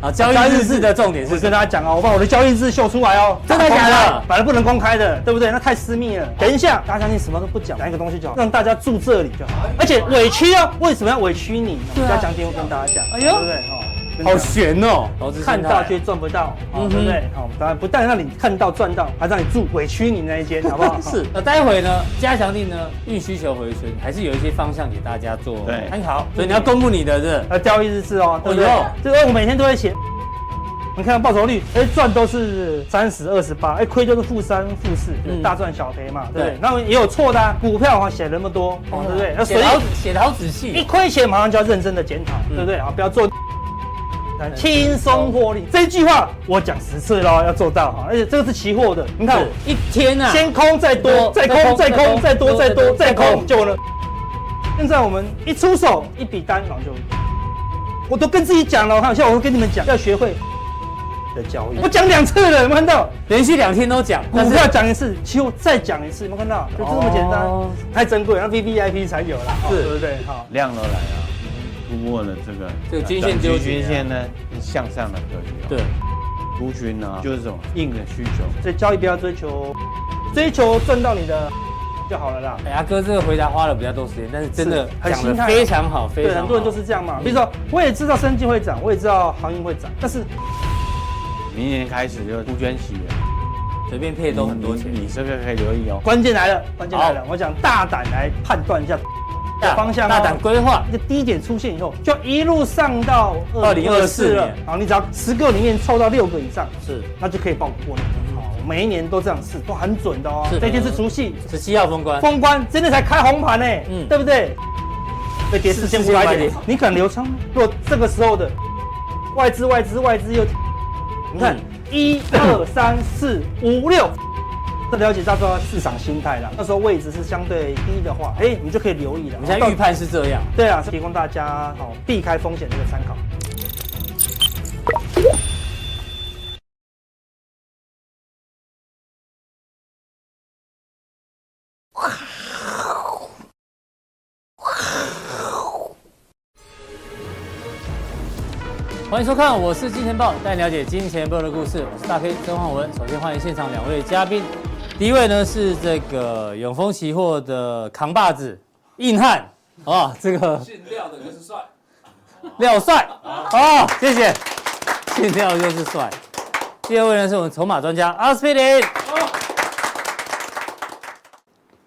啊，交易日志的重点是跟大家讲哦，我把我的交易日秀出来哦，真的假的？本来不能公开的，对不对？那太私密了。等一下，大家相信什么都不讲，讲一个东西就好，让大家住这里就好。而且委屈哦，为什么要委屈你？要讲点我跟大家讲，哎呦，对不对？哈。好悬哦，看到却赚不到，对不对？好，当然不但让你看到赚到，还让你住委屈你那一间，好不好？是。那待会呢，加强力呢，运需求回春，还是有一些方向给大家做参考。所以你要公布你的这呃交易日志哦，对不对？这个我每天都会写。你看报酬率，哎，赚都是三十二十八，哎，亏就是负三负四，大赚小赔嘛，对不对？那么也有错的，股票的话写那么多，对不对？写好写的好仔细，一亏钱马上就要认真的检讨，对不对？啊，不要做。轻松获利这句话我讲十次喽，要做到哈，而且这个是期货的，你看一天啊，先空再多，再空再空再多再多再空就了。现在我们一出手一笔单，然后就，我都跟自己讲了，我看现在我会跟你们讲，要学会的交易。我讲两次了，有没有看到？连续两天都讲，股票讲一次，期货再讲一次，有没有看到？就这么简单，太珍贵，那 V V I P 才有了，对不对？好，量都来了。突破了这个这个均线，均均线呢是向上的格局。对，图均呢就是这种硬的需求。所以交易不要追求追求赚到你的就好了啦。哎，阿哥这个回答花了比较多时间，但是真的讲的非常好，非常好。很多人都是这样嘛。比如说，我也知道生技会涨，我也知道航运会涨，但是明年开始就图均起了，随便配都很多钱。你这个可以留意哦。关键来了，关键来了，我想大胆来判断一下。方向大胆规划，一个低点出现以后，就一路上到二零二四了。好，你只要十个里面凑到六个以上，是，那就可以报过年。好，每一年都这样试，都很准的哦。是，这天是除夕，十七号封关，封关真的才开红盘呢，嗯，对不对？被跌四千五百点，你敢留仓吗？如果这个时候的外资、外资、外资又，你看一二三四五六。这了解到说市场心态了，那时候位置是相对低的话，哎，你就可以留意了。我们现在预判是这样，对啊，是提供大家好避开风险的一个参考。欢迎收看，我是金钱豹，带你了解金钱豹的故事。我是大 K 曾焕文。首先欢迎现场两位嘉宾。第一位呢是这个永丰期货的扛把子硬汉啊，这个姓廖的就是帅，廖帅啊，谢谢，姓廖就是帅。第二位呢是我们筹码专家阿斯匹林。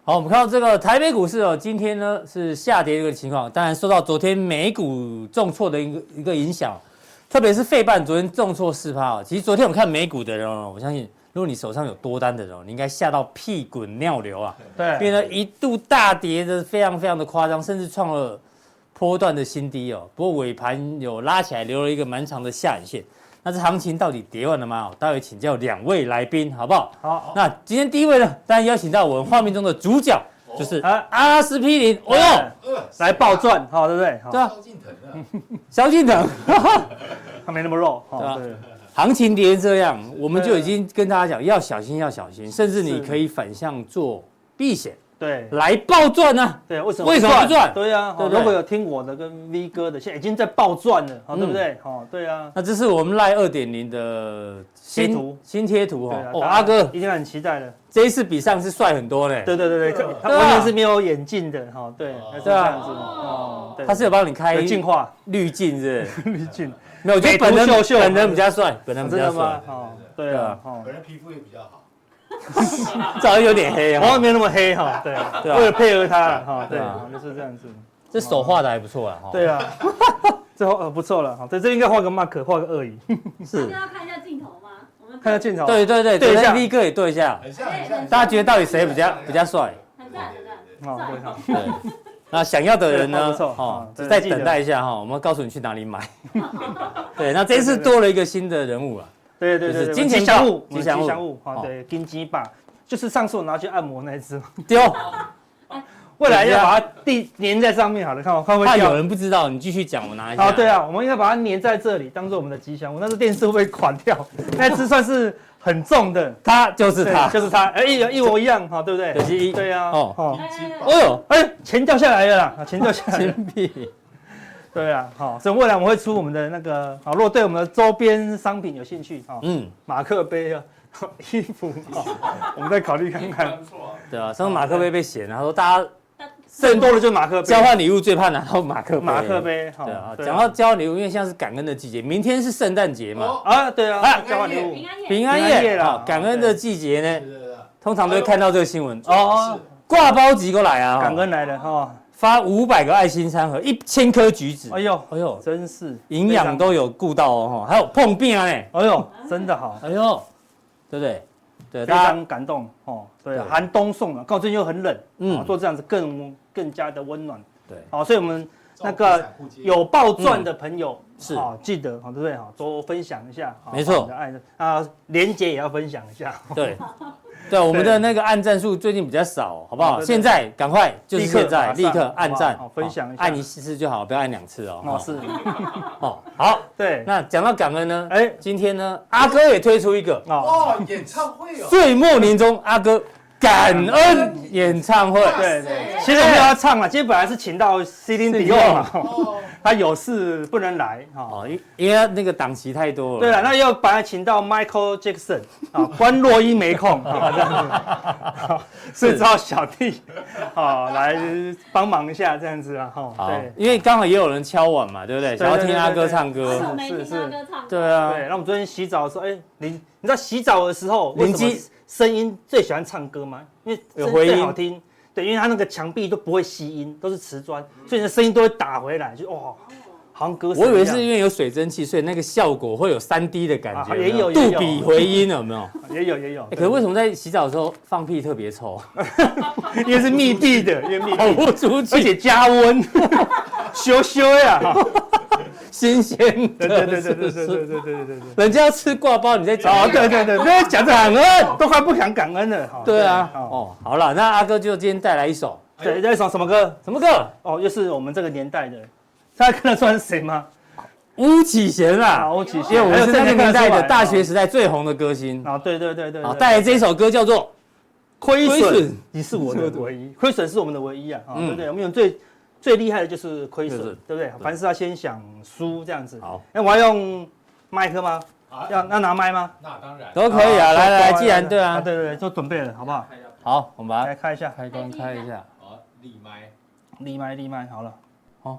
好，我们看到这个台北股市哦，今天呢是下跌的一个情况，当然受到昨天美股重挫的一个一个影响，特别是费半昨天重挫四趴哦。其实昨天我们看美股的人哦，我相信。如果你手上有多单的人，你应该吓到屁滚尿流啊！对，变得一度大跌的非常非常的夸张，甚至创了波段的新低哦。不过尾盘有拉起来，留了一个蛮长的下影线。那这行情到底跌完了吗？待会请教两位来宾，好不好？好。那今天第一位呢，当然邀请到我们画面中的主角，就是阿司匹林。哦哟，来暴赚，好，对不对？对啊。萧敬腾啊，萧敬腾，他没那么肉，对。行情跌成这样，我们就已经跟大家讲要小心，要小心，甚至你可以反向做避险，对，来暴赚呢？对，为什么？为什么不赚？对呀，如果有听我的跟 V 哥的，现在已经在暴赚了，好，对不对？好，对啊。那这是我们 LINE 二点零的新图，新贴图哈。哦，阿哥一定很期待了，这一次比上次帅很多嘞。对对对对，他完全是没有眼镜的哈，对，是这样子哦。他是有帮你开净化滤镜是 滤镜。没有，我觉得本人本人比较帅，本人比较帅。哦，对啊，本人皮肤也比较好，长得有点黑啊，好像没有那么黑 哈。对，为了配合他哈，对啊，就是这样子。这手画的还不错啊，哈。对啊，这呃不错了哈。对，这应该画个 mark，画个鳄鱼。是。要看一下镜头吗？我们看一下镜头。对对对，对一下 V 哥也对一下。大家觉得到底谁比较比较帅？很帅很帅。好，对。那想要的人呢？哦，再等待一下哈，我们告诉你去哪里买。对，那这次多了一个新的人物啊。对对对，金钱吉祥物，吉祥物。好，对，金鸡爸，就是上次我拿去按摩那只。丢。未来要把它地粘在上面，好了，看我看会。怕有人不知道，你继续讲，我拿一下。啊，对啊，我们应该把它粘在这里，当做我们的吉祥物。那是电视会不会垮掉？那只算是。很重的，它就是它，就是它，哎，一一模一样，哈，对不对？可惜，对呀，哦，哦，哎呦，哎，钱掉下来了啦，钱掉下来，钱币，对啊，好，所以未来我们会出我们的那个，好，如果对我们的周边商品有兴趣，哈，嗯，马克杯啊，衣服，我们再考虑看看。对啊，上次马克杯被嫌，然后大家更多的就是马克杯，交换礼物最怕拿到马克杯。马克杯，对啊，讲到交换礼物，因为现在是感恩的季节，明天是圣诞节嘛，啊，对啊，啊交换礼物，平安夜，平安夜。了，感恩的季节呢，通常都会看到这个新闻。哦，挂包寄过来啊，感恩来了哈。发五百个爱心餐盒，一千颗橘子，哎呦，哎呦，真是营养都有顾到哦，还有碰饼啊哎，哎呦，真的好，哎呦，对不对？对，非常感动哦。对，寒冬送了，告最近又很冷，嗯，做这样子更更加的温暖。对，好，所以我们那个有报赚的朋友是啊，记得好对不对？好，多分享一下，没错，爱啊，连接也要分享一下，对。对，我们的那个按赞数最近比较少，好不好？现在赶快，就是现在，立刻按赞，分享一下，按一次就好，不要按两次哦。哦，是。哦，好，对。那讲到感恩呢？哎，今天呢，阿哥也推出一个哦，演唱会哦，岁末年终，阿哥感恩演唱会。对对，其实我们要唱了，今天本来是请到 Celine Dion 嘛。他有事不能来哈，因因为那个档期太多了。对了，那又把他请到 Michael Jackson 啊，关洛伊没空啊，这样子，所以只好小弟啊来帮忙一下这样子啊哈。对，因为刚好也有人敲碗嘛，对不对？想要听阿哥唱歌。是是是。对啊。对，那我们昨天洗澡的时候，哎，你你知道洗澡的时候，为什么声音最喜欢唱歌吗？因为有回音，好听。对，因为它那个墙壁都不会吸音，都是瓷砖，所以你的声音都会打回来，就哇，好像歌声。我以为是因为有水蒸气，所以那个效果会有三 D 的感觉，也有杜比回音，有没有？也有也有。可是为什么在洗澡的时候放屁特别臭？因为是密闭的，因为密闭，不出去，而且加温，羞羞呀。新鲜的，对对对对对对对对对对对，人家要吃挂包，你在讲哦，对对对，在讲感恩，都快不想感恩了。对啊，哦，好了，那阿哥就今天带来一首，对，带一首什么歌？什么歌？哦，又是我们这个年代的，大家看得出来是谁吗？巫启贤啊，巫启贤，我们是那个年代的大学时代最红的歌星。啊，对对对对，啊，带来这一首歌叫做《亏损》，你是我的唯一，亏损是我们的唯一啊，啊，对对，我们用最。最厉害的就是亏损，对不对？凡事要先想输这样子。好，那我要用麦克吗？要要拿麦吗？那当然都可以啊。来来，既然对啊，对对对，都准备了，好不好？好，我们把它来开一下，开关开一下。好，立麦，立麦，立麦，好了。好，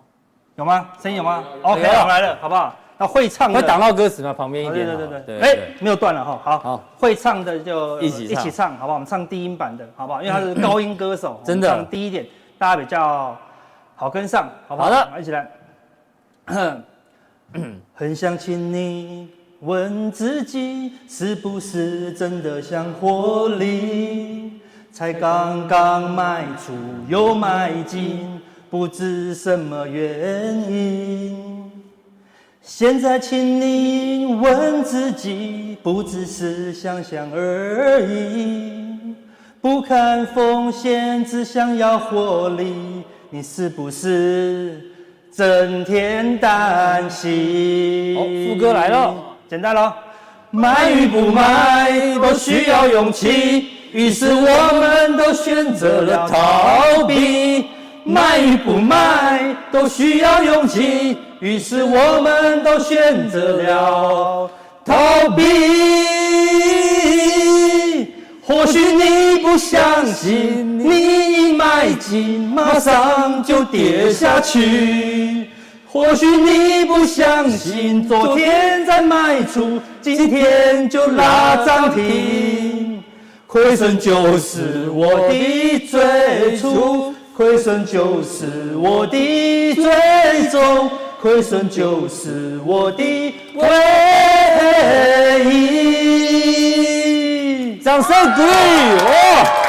有吗？声音有吗？OK，我来了，好不好？那会唱会挡到歌词吗？旁边一点。对对对对。哎，没有断了哈。好，好，会唱的就一起一起唱，好不好？我们唱低音版的，好不好？因为他是 高音歌手，真的唱低一点，大家比较。好，跟上，好不好？好的，一起来。很想请你问自己，是不是真的想获利？才刚刚迈出又迈进，不知什么原因。现在请你问自己，不只是想想而已，不看风险，只想要获利。你是不是整天担心？好，副歌来了，简单喽。买与不买都需要勇气，于是我们都选择了逃避。买与不买都需要勇气，于是我们都选择了逃避。或许你不相信，你一迈进，马上就跌下去。或许你不相信，昨天在卖出，今天就拉涨停。亏损就是我的最初，亏损就是我的最终，亏损就是我的唯一。掌声鼓励哦！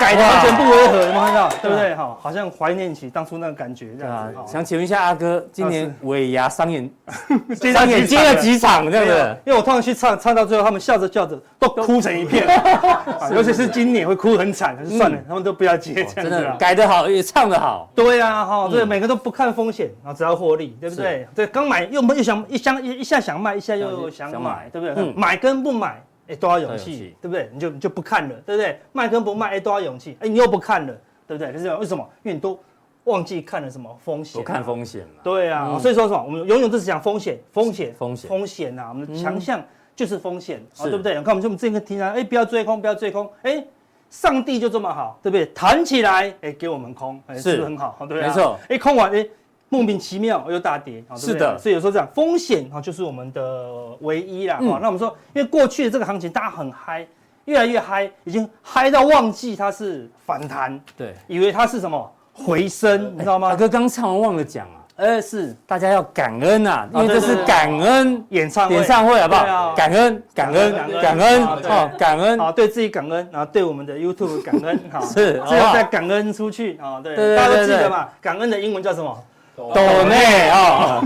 改的完全不违和，有没有看到？对不对？哈，好像怀念起当初那个感觉这样子。想请问一下阿哥，今年尾牙商演 商演接了几场这样子？因为我通常去唱，唱到最后他们笑着笑着都哭成一片，尤其是今年会哭很惨，就算了，他们都不要接这样子。真的改得好，也唱得好。对啊，哈，对，每个都不看风险，然后只要获利，对不对？对，刚买又又想一箱一一下想卖，一下又想买，对不对？买跟不买。哎，多少勇气，对不对？你就你就不看了，对不对？卖跟不卖，哎，多少勇气，哎，你又不看了，对不对？就是为什么？因为你都忘记看了什么风险、啊？不看风险嘛。对啊，嗯、所以说什么？我们永远都是讲风险，风险，风险，风险啊！我们的强项就是风险，啊、是对不对？你看我们这么这个听啊，哎，不要追空，不要追空，哎，上帝就这么好，对不对？弹起来，哎，给我们空，哎，是不是很好？对，没错。哎，空完，哎，莫名其妙又大跌，是的。所以有时候这样，风险啊，就是我们的唯一啦。好，那我们说，因为过去的这个行情大家很嗨。越来越嗨，已经嗨到忘记它是反弹，对，以为它是什么回升，你知道吗？大哥刚唱完忘了讲啊，呃，是大家要感恩呐，因为这是感恩演唱会，演唱会好不好？感恩，感恩，感恩，哦，感恩，好，对自己感恩，然后对我们的 YouTube 感恩，好，是，这要再感恩出去啊，对，大家都记得嘛？感恩的英文叫什么？抖内啊，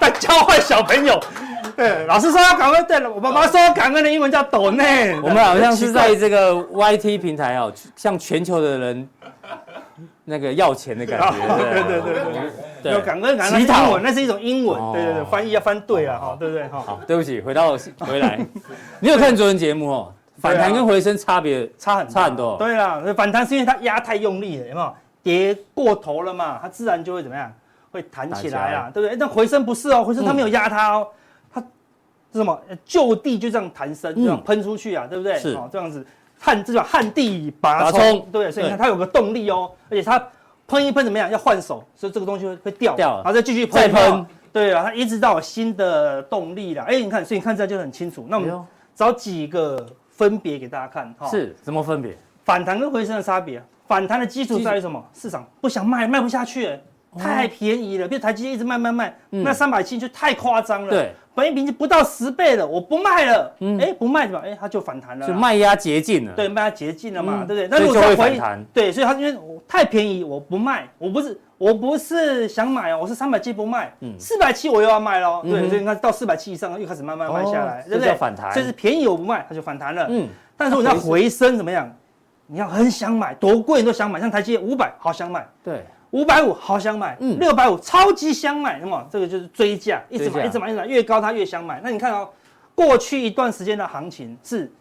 在教坏小朋友。对，老师说要感恩。对了，我爸爸说感恩的英文叫抖内。我们好像是在这个 YT 平台哦，向全球的人那个要钱的感觉。对对对对，有感恩感恩英文，那是一种英文。对对对，翻译要翻对啊，哈，对不对？哈好，对不起，回到 回来，你有看昨天节目哦？反弹跟回升差别差很差很多。对啦，反弹是因为它压太用力了，有没有？跌过头了嘛，它自然就会怎么样？会弹起来啊，对不对？但回升不是哦，回升它没有压它哦。它是什么？就地就这样弹升，这样喷出去啊，对不对？是哦这样子旱这叫旱地拔葱，对，所以你看它有个动力哦，而且它喷一喷怎么样？要换手，所以这个东西会会掉，掉，然后再继续喷，喷，对啊，它一直到有新的动力了。哎，你看，所以你看这就很清楚。那我们找几个分别给大家看哈。是怎么分别？反弹跟回升的差别。反弹的基础在于什么？市场不想卖，卖不下去，太便宜了。比如台积电一直卖卖卖，那三百七就太夸张了。对。本益比就不到十倍了，我不卖了，哎，不卖对吧？哎，它就反弹了，就卖压竭尽了，对，卖压竭尽了嘛，对不对？那如果再回弹，对，所以它因为太便宜，我不卖，我不是我不是想买哦，我是三百七不卖，四百七我又要卖喽，对，所以你看到四百七以上又开始慢慢卖下来，对不对？反弹，所以是便宜我不卖，它就反弹了，嗯，但是我要回升怎么样？你要很想买，多贵你都想买，像台积电五百，好想买，对。五百五好想买，嗯，六百五超级想买，那么这个就是追价，一直买，一直买，一直买，越高它越想买。那你看哦，过去一段时间的行情是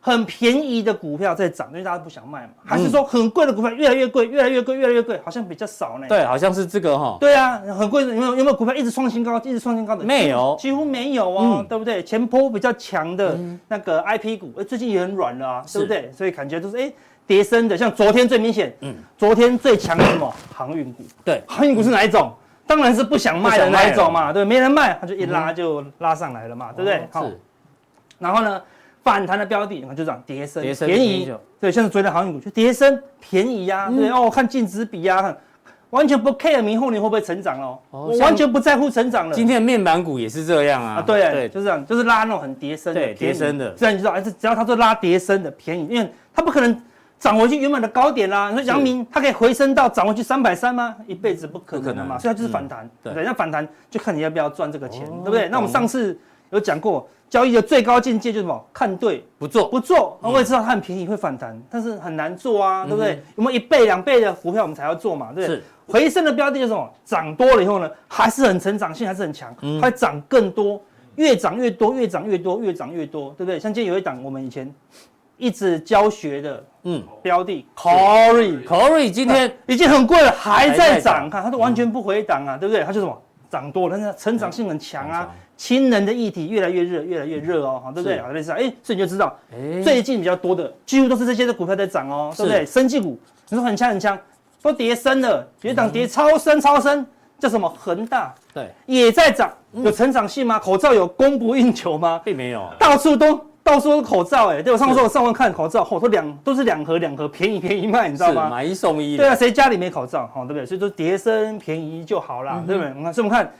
很便宜的股票在涨，因为大家不想卖嘛，还是说很贵的股票越来越贵，越来越贵，越来越贵，好像比较少呢？对，好像是这个哈。对啊，很贵的有没有？有没有股票一直创新高，一直创新高的？没有，几乎没有哦，对不对？前波比较强的那个 IP 股，哎，最近也很软了啊，对不对？所以感觉就是哎。跌升的，像昨天最明显，嗯，昨天最强的什么？航运股？对，航运股是哪一种？当然是不想卖的那一种嘛，对，没人卖，它就一拉就拉上来了嘛，对不对？好，然后呢，反弹的标的，就这样跌升，便宜，对，像是追的航运股就跌升，便宜呀，对哦，看净值比呀，完全不 care 明后年会不会成长哦，我完全不在乎成长了。今天的面板股也是这样啊，对对，就是这样，就是拉那种很跌升的，跌升的，这样你知道，哎，只要它做拉跌升的便宜，因为它不可能。涨回去原本的高点啦，你说阳明它可以回升到涨回去三百三吗？一辈子不可能的嘛，所以它就是反弹。对，那反弹就看你要不要赚这个钱，对不对？那我们上次有讲过，交易的最高境界就是什么？看对不做，不做。那我也知道它很便宜会反弹，但是很难做啊，对不对？有没有一倍两倍的股票我们才要做嘛，对不对？回升的标的就是什么？涨多了以后呢，还是很成长性还是很强，它会涨更多，越涨越多，越涨越多，越涨越多，对不对？像今天有一档我们以前。一直教学的，嗯，标的 c o r y c o r y 今天已经很贵了，还在涨，看它都完全不回档啊，对不对？它就什么涨多了，但是成长性很强啊。氢能的议题越来越热，越来越热哦，对不对？好，类似，哎，所以你就知道，最近比较多的几乎都是这些的股票在涨哦，对不对？生技股你说很强很强，都跌深了，跌涨跌超深超深，叫什么恒大？对，也在涨，有成长性吗？口罩有供不应求吗？并没有，到处都。到处都是口罩，哎，对我上次说我上网看口罩，好多两都是两盒两盒，便宜便宜卖，你知道吗？买一送一。对啊，谁家里没口罩？好，对不对？所以说叠升便宜就好啦，对不对？我看所以我们看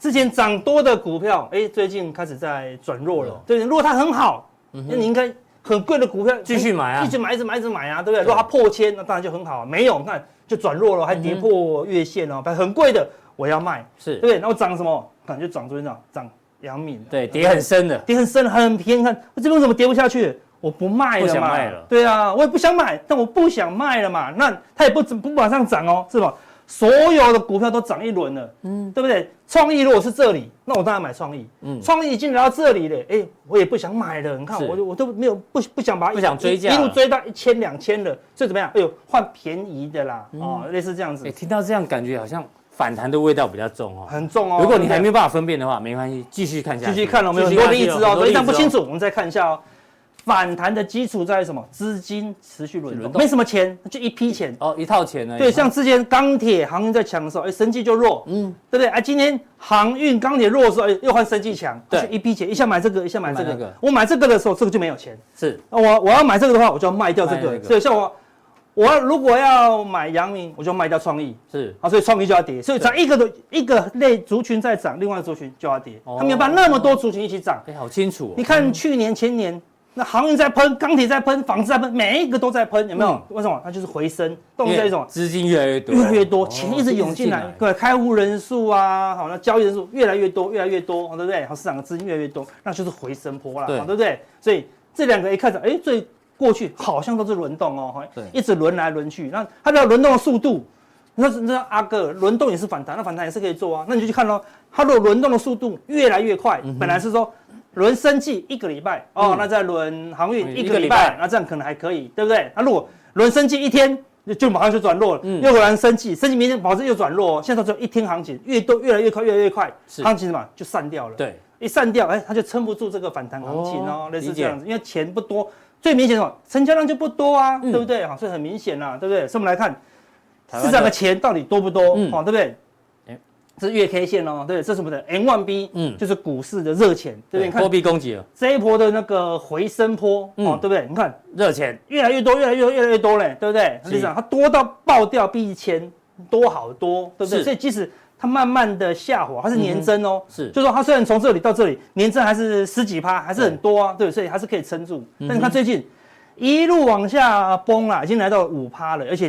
之前涨多的股票，哎，最近开始在转弱了。对，如果它很好，那你应该很贵的股票继续买啊，一直买一直买一直买啊，对不对？如果它破千，那当然就很好。没有，你看就转弱了，还跌破月线哦，很贵的我要卖，是对不对？然后涨什么？可能就涨昨天涨涨。阳明对，跌很深的，跌很深，很便宜。看我这边为什么跌不下去？我不卖了嘛。对啊，我也不想买，但我不想卖了嘛。那它也不不马上涨哦，是吧？所有的股票都涨一轮了，嗯，对不对？创意如果是这里，那我当然买创意，嗯，创意已经来到这里了，哎，我也不想买了，你看我我都没有不不想把它不想追价，一路追到一千两千了，所以怎么样？哎呦，换便宜的啦，哦，类似这样子。哎，听到这样感觉好像。反弹的味道比较重哦，很重哦。如果你还没有办法分辨的话，没关系，继续看下去。继续看了，我们有很多例子哦，所以讲不清楚，我们再看一下哦。反弹的基础在于什么？资金持续轮动，没什么钱，就一批钱哦，一套钱呢。对，像之前钢铁航运在强的时候，哎，生技就弱，嗯，对不对？哎，今天航运钢铁弱的时候，哎，又换生技强，对，一批钱，一下买这个，一下买这个。我买这个的时候，这个就没有钱，是。我我要买这个的话，我就要卖掉这个，所以像我。我要如果要买阳明，我就卖掉创意，是。啊，所以创意就要跌，所以涨一个的一个类族群在涨，另外族群就要跌，他们要把那么多族群一起涨，哎，好清楚。你看去年前年，那航运在喷，钢铁在喷，纺织在喷，每一个都在喷，有没有？为什么？它就是回升，动力在一种资金越来越多，越来越多，钱一直涌进来，对，开户人数啊，好，那交易人数越来越多，越来越多，对不对？好，市场的资金越来越多，那就是回升波了，对。不对？所以这两个一看着，哎，最。过去好像都是轮动哦，对，一直轮来轮去。那它的轮动的速度，那那阿哥轮动也是反弹，那反弹也是可以做啊。那你就去看咯，它如果轮动的速度越来越快，本来是说轮生技一个礼拜哦，那再轮航运一个礼拜，那这样可能还可以，对不对？那如果轮生技一天就马上就转弱了，又轮生技，生技明天保证又转弱，现在只有一天行情，越多越来越快，越来越快，行情什么就散掉了。对，一散掉，哎，它就撑不住这个反弹行情哦，类似这样子，因为钱不多。最明显的成交量就不多啊，对不对？好，所以很明显啦，对不对？所以我们来看市场的钱到底多不多，好，对不对？这是月 K 线哦，对，这是我们的？M1B，嗯，就是股市的热钱，对不对？货币供给了这一波的那个回升波，哦，对不对？你看热钱越来越多，越来越多，越来越多嘞，对不对？实际上它多到爆掉，比以前多好多，对不对？所以即使它慢慢的下滑，它是年增哦，是，就是说它虽然从这里到这里年增还是十几趴，还是很多啊，对，所以还是可以撑住。但是它最近一路往下崩了，已经来到五趴了，而且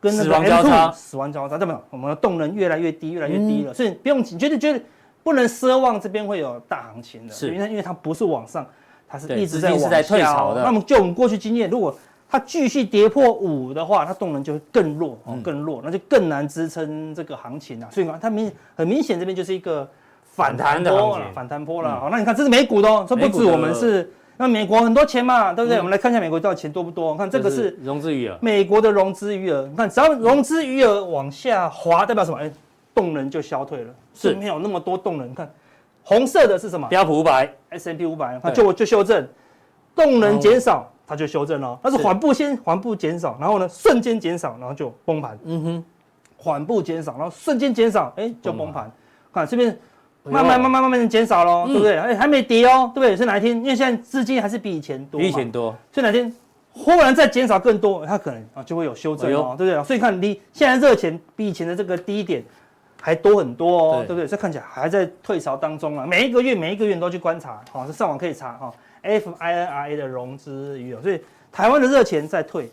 跟那个 M2 死亡交叉，对不对？我们的动能越来越低，越来越低了，所以不用紧，绝对绝对不能奢望这边会有大行情的，是。因为因为它不是往上，它是一直在往下退潮的。那么就我们过去经验，如果它继续跌破五的话，它动能就会更弱哦，更弱，那就更难支撑这个行情啊。所以说它明很明显这边就是一个反弹波了，反弹波了。好，那你看这是美股的哦，这不止我们是，那美国很多钱嘛，对不对？我们来看一下美国到底钱多不多？看这个是融资余额，美国的融资余额，你看只要融资余额往下滑，代表什么？哎，动能就消退了，是没有那么多动能。你看红色的是什么？标普五百，S&P 五百，它就就修正，动能减少。它就修正了，它是缓步先缓步减少，然后呢瞬间减少，然后就崩盘。嗯哼，缓步减少，然后瞬间减少，哎，就崩盘。看这边慢慢慢慢慢慢减少了，对不对？哎，还没跌哦，对不对？是哪一天？因为现在资金还是比以前多，比以前多。所以哪天忽然再减少更多，它可能啊就会有修正哦，对不对？所以看你现在热钱比以前的这个低点还多很多哦，对不对？这看起来还在退潮当中啊。每一个月每一个月都去观察，好，这上网可以查哈。FINRA 的融资余额，所以台湾的热钱在退，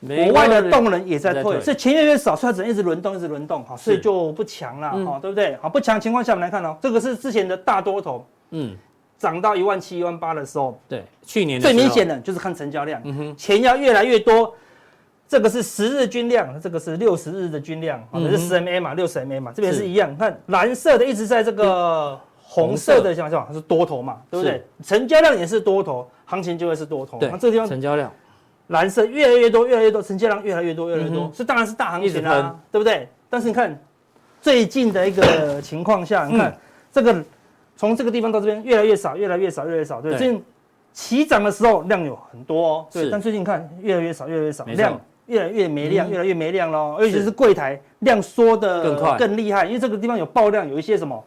国外的动能也在退，所以钱越来越少，所以它只能一直轮动，一直轮动，好，所以就不强了，哈，对不对？好，不强情况下，我们来看哦，这个是之前的大多头，嗯，涨到一万七、一万八的时候，对，去年最明显的就是看成交量，嗯哼，钱要越来越多，这个是十日均量，这个是六十日的均量，好，这是十 MA 嘛，六十 MA 嘛，这边是一样，看蓝色的一直在这个。红色的像什么？它是多头嘛，对不对？成交量也是多头，行情就会是多头。对，这个地方成交量，蓝色越来越多，越来越多，成交量越来越多，越来越多，这当然是大行情啦，对不对？但是你看最近的一个情况下，你看这个从这个地方到这边越来越少，越来越少，越来越少。对，最近起涨的时候量有很多哦，对，但最近看越来越少，越来越少，量越来越没量，越来越没量喽。尤其是柜台量缩的更快、更厉害，因为这个地方有爆量，有一些什么。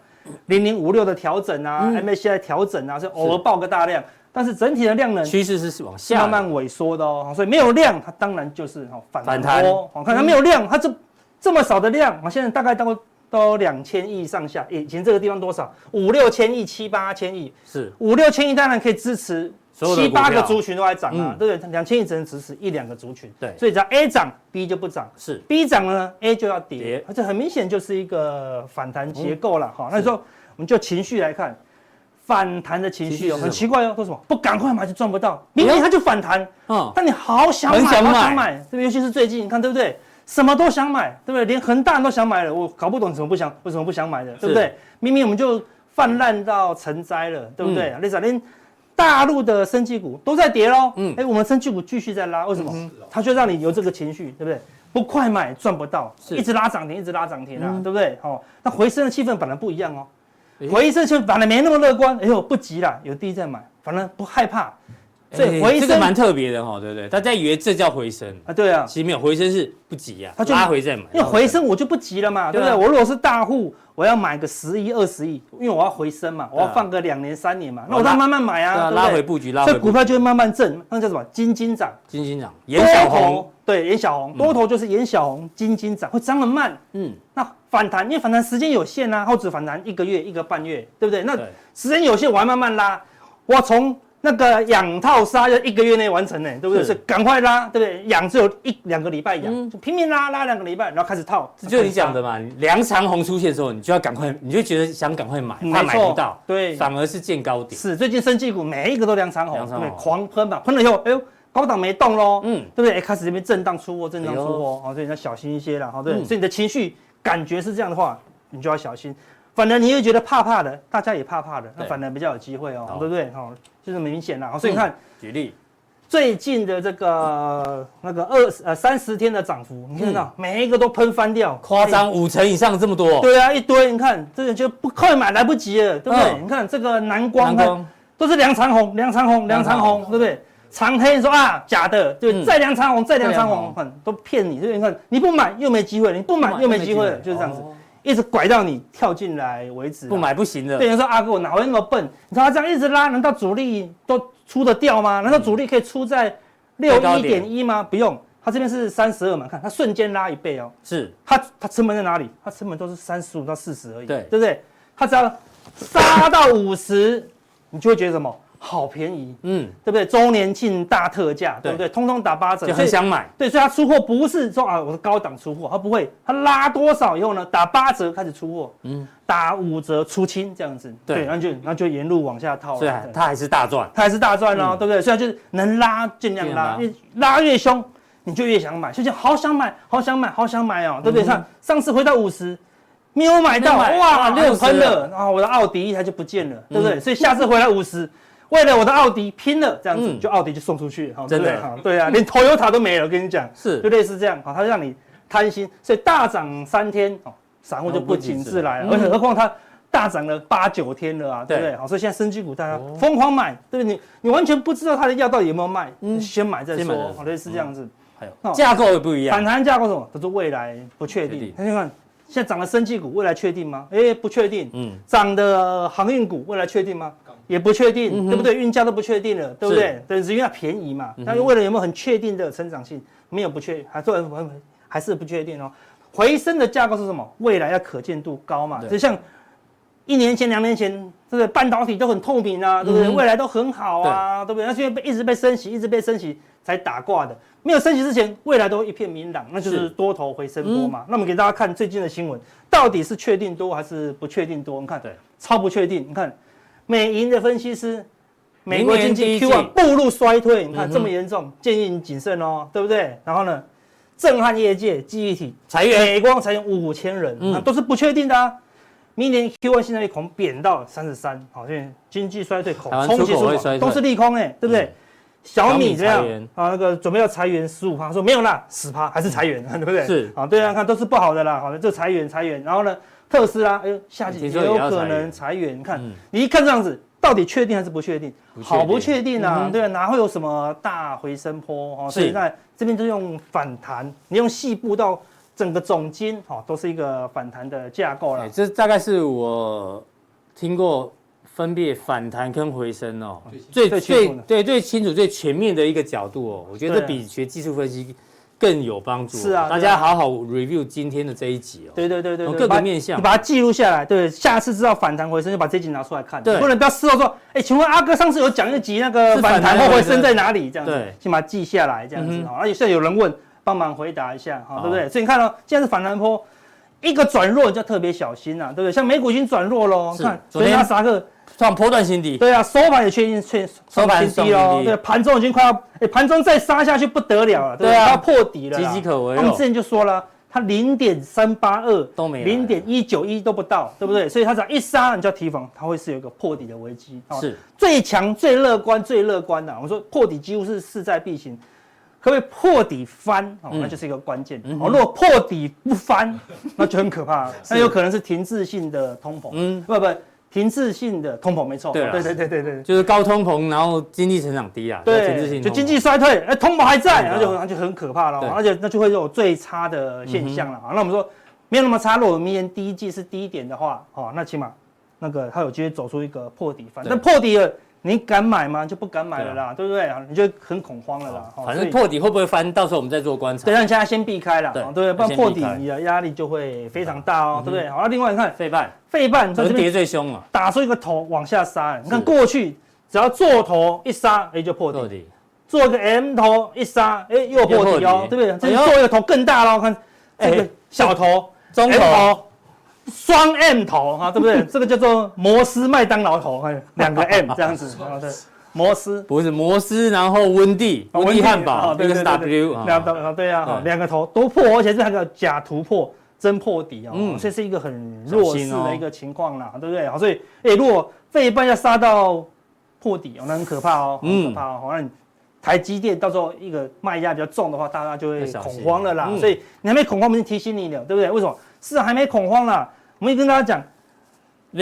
零零五六的调整啊，MACI 调整啊，是。偶尔爆个大量，但是整体的量能趋势是往下慢慢萎缩的哦，所以没有量，它当然就是反反弹。我看它没有量，它这这么少的量，我现在大概都都两千亿上下，以前这个地方多少？五六千亿、七八千亿，是五六千亿当然可以支持。七八个族群都在涨啊，对不对？两千亿只能支持一两个族群，对，所以只要 A 涨，B 就不涨，是 B 涨呢，A 就要跌，而且很明显就是一个反弹结构了哈。那时候我们就情绪来看，反弹的情绪哦，很奇怪哦，说什么不赶快买就赚不到，明明它就反弹，嗯，但你好想买，好想买，对不对？尤其是最近你看对不对？什么都想买，对不对？连恒大都想买了，我搞不懂怎么不想，为什么不想买的，对不对？明明我们就泛滥到成灾了，对不对？那啥、嗯，连大陆的生技股都在跌喽，嗯，哎，我们生技股继续在拉，为什么？嗯、它就让你有这个情绪，对不对？不快买赚不到，一直拉涨停，一直拉涨停啊，嗯、对不对？哦，那回升的气氛本来不一样哦，回升气氛反而没那么乐观，哎呦，不急了，有低在买，反正不害怕。所以回升这个蛮特别的哈，对不对？大家以为这叫回升啊？对啊，其实没有回升是不急啊，他就拉回再买。因为回升我就不急了嘛，对不对？我如果是大户，我要买个十亿、二十亿，因为我要回升嘛，我要放个两年、三年嘛，那我再慢慢买啊，拉回布局，拉回。所以股票就会慢慢挣，那叫什么？金金涨，金金涨。多头对，颜小红，多头就是颜小红，金金涨，会涨得慢。嗯，那反弹，因为反弹时间有限啊，或者反弹一个月、一个半月，对不对？那时间有限，我还慢慢拉，我从。那个养套杀要一个月内完成呢，对不对？是赶快拉，对不对？养只有一两个礼拜养，就拼命拉拉两个礼拜，然后开始套。这就是你讲的嘛，梁长红出现的时候，你就要赶快，你就觉得想赶快买，怕买不到，对，反而是见高点。是最近生技股每一个都梁长红，对，狂喷嘛，喷了以后，哎呦，高档没动喽，嗯，对不对？哎，开始这边震荡出货，震荡出货，好，所以你要小心一些了，好，对，所以你的情绪感觉是这样的话，你就要小心。反而你又觉得怕怕的，大家也怕怕的，那反而比较有机会哦，对不对？好。就是明显啦，所以你看，举例，最近的这个那个二呃三十天的涨幅，你看到每一个都喷翻掉，夸张五成以上这么多。对啊，一堆，你看这个就不快买来不及了，对不对？你看这个南光，都是梁长红，梁长红，梁长红，对不对？长黑说啊假的，对，再梁长红，再梁长红，很都骗你，对不对？你看你不买又没机会，你不买又没机会，就是这样子。一直拐到你跳进来为止，不买不行的。对，人说阿哥，我哪会那么笨？你说他这样一直拉，难道主力都出得掉吗？难道主力可以出在六一点一吗？不用，他这边是三十二嘛，看他瞬间拉一倍哦。是，他他成本在哪里？他成本都是三十五到四十而已，对，对不对？他只要杀到五十，你就会觉得什么？好便宜，嗯，对不对？周年庆大特价，对不对？通通打八折，就很想买。对，所以他出货不是说啊，我是高档出货，他不会，他拉多少以后呢？打八折开始出货，嗯，打五折出清这样子，对，然后就然后就沿路往下套，所以他还是大赚，他还是大赚哦，对不对？所以就是能拉尽量拉，越拉越凶，你就越想买，就好想买，好想买，好想买哦，对不对？上上次回到五十，没有买到，哇，六喷了，然后我的奥迪一台就不见了，对不对？所以下次回来五十。为了我的奥迪拼了，这样子就奥迪就送出去，真的。哈，对啊，连 Toyota 都没了，我跟你讲，是。就类似这样，好，它让你贪心，所以大涨三天，哦，散户就不请自来了，而且何况它大涨了八九天了啊，对。不对？好，所以现在生技股大家疯狂买，对不对？你你完全不知道它的药到底有没有卖，嗯，先买再说，好，类似这样子，还有架构也不一样，反弹架构什么？它说未来不确定，你看现在涨的生技股未来确定吗？哎，不确定，嗯，涨的航运股未来确定吗？也不确定，对不对？运价都不确定了，对不对？对，是因为它便宜嘛。但是为了有没有很确定的成长性，没有不确，还是还是不确定哦。回升的架构是什么？未来要可见度高嘛。就像一年前、两年前，这个半导体都很透明啊，对不对？未来都很好啊，对不对？那现在被一直被升息，一直被升息才打挂的。没有升息之前，未来都一片明朗，那就是多头回升波嘛。那我们给大家看最近的新闻，到底是确定多还是不确定多？你看，对，超不确定。你看。美银的分析师，美国经济 Q1 步入衰退，你看这么严重，建议你谨慎哦，对不对？然后呢，震撼业界，记忆体裁员，美光裁员五千人，那都是不确定的啊。明年 Q1 现在恐贬到三十三，好，因为经济衰退恐冲击出口都是利空哎，对不对？小米这样啊，那个准备要裁员十五趴，说没有啦，十趴还是裁员，对不对？是啊，对啊，看都是不好的啦，好的，就裁员裁员，然后呢？特斯拉，哎呦，下季也有可能裁员。你看，你一看这样子，到底确定还是不确定？好不确定啊，对啊，哪会有什么大回升坡？哦，所以在这边就用反弹，你用细步到整个总金，哈，都是一个反弹的架构了。这大概是我听过分别反弹跟回升哦，最最对最清楚、最全面的一个角度哦。我觉得比学技术分析。更有帮助。是啊，大家好好 review 今天的这一集哦。对对对对，各个面向，你把它记录下来。对，下次知道反弹回升就把这集拿出来看。对，不能不要事后说，哎，请问阿哥上次有讲一集那个反弹或回升在哪里？这样子，先把它记下来，这样子哈。而且现在有人问，帮忙回答一下哈，对不对？所以你看到现在是反弹波，一个转弱就特别小心啊，对不对？像美股已经转弱了，看昨天纳斯达克创波段新低，对啊，收盘也确定确收盘新低喽，对，盘中已经快要，哎，盘中再杀下去不得了了，对啊，要破底了，岌岌可危。我们之前就说了。它零点三八二都没，零点一九一都不到，对不对？所以它只要一杀，你就要提防，它会是有一个破底的危机。是最强、最乐观、最乐观的。我说破底几乎是势在必行，可不可以破底翻？哦，那就是一个关键。哦，如果破底不翻，那就很可怕，那有可能是停滞性的通膨。嗯，不不。停滞性的通膨没错，对对对对对，就是高通膨，然后经济成长低啊，对，停滞性就经济衰退，哎，通膨还在，那就那就很可怕了，而且那就会有最差的现象了。啊。那我们说没有那么差，如果明年第一季是低点的话，哦，那起码那个它有机会走出一个破底翻，但破底了。你敢买吗？就不敢买了啦，对不对？你就很恐慌了啦。反正破底会不会翻，到时候我们再做观察。对，让大家先避开了，对不对？不然破底你的压力就会非常大哦，对不对？好，另外你看费半，费半这边跌最凶了，打出一个头往下杀。你看过去只要做头一杀，哎就破底；做一个 M 头一杀，哎又破底哦，对不对？这做一个头更大了，看这个小头、中头。双 M 头啊，对不对？这个叫做摩斯麦当劳头，还有两个 M 这样子 啊，对，摩斯不是摩斯，然后温蒂温蒂汉堡，这个是 W 两个啊，对啊，两个头都破，而且是那个假突破真破底啊，这是一个很弱势的一个情况啦，对不对？好，所以哎，如果费半要杀到破底哦，那很可怕哦，很可怕哦，那你台积电到时候一个卖压比较重的话，大家就会恐慌了啦。所以你还没恐慌，我们提醒你了，对不对？为什么市场还没恐慌啦？我们也跟大家讲，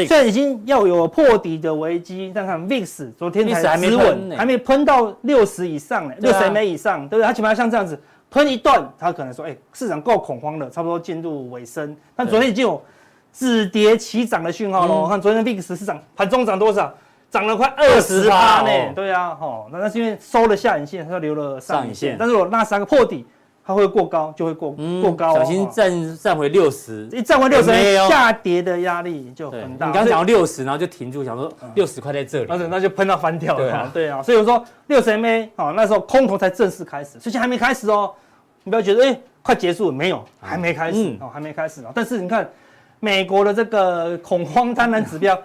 虽然已经要有破底的危机。但看 VIX，昨天才止稳，还没喷到六十以上呢，六十 MA 以上，对不对？它起码像这样子喷一段，它可能说，哎，市场够恐慌了，差不多进入尾声。但昨天已经有止跌起涨的讯号喽。我看昨天 VIX 市场盘中涨多少？涨了快二十趴呢。对啊，哦，那那是因为收了下影线，它留了上影线。但是我那三个破底。它会过高，就会过过高，小心站站回六十，一站回六十，下跌的压力就很大。你刚刚讲到六十，然后就停住，想说六十块在这里，那就那就喷到翻掉了。对啊，所以我说六十 MA 哦，那时候空头才正式开始，之前还没开始哦。你不要觉得哎，快结束了没有？还没开始哦，还没开始哦。但是你看美国的这个恐慌贪婪指标